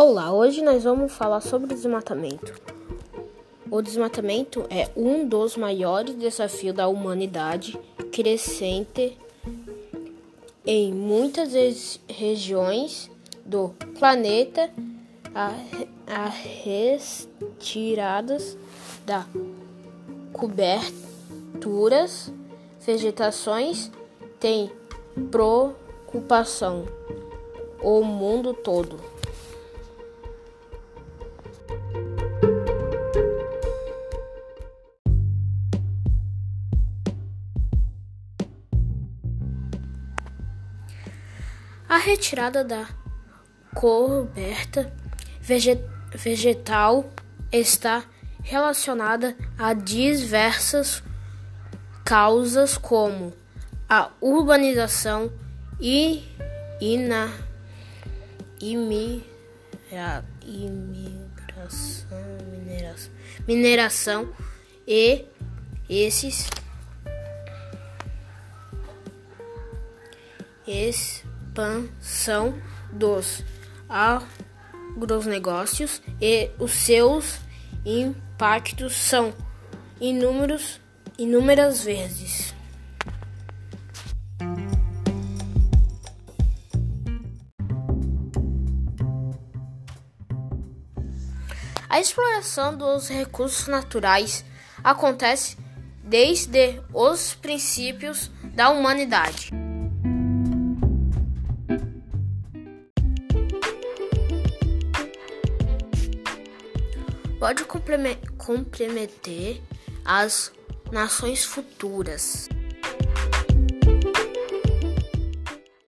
Olá, hoje nós vamos falar sobre desmatamento. O desmatamento é um dos maiores desafios da humanidade, crescente em muitas regiões do planeta. As retiradas da coberturas, vegetações têm preocupação o mundo todo. A retirada da coberta vegetal está relacionada a diversas causas como a urbanização e ina, imira, imigração, mineração, mineração e esses expansão dos agronegócios e os seus impactos são inúmeros, inúmeras vezes. A exploração dos recursos naturais acontece desde os princípios da humanidade. Pode comprometer as nações futuras.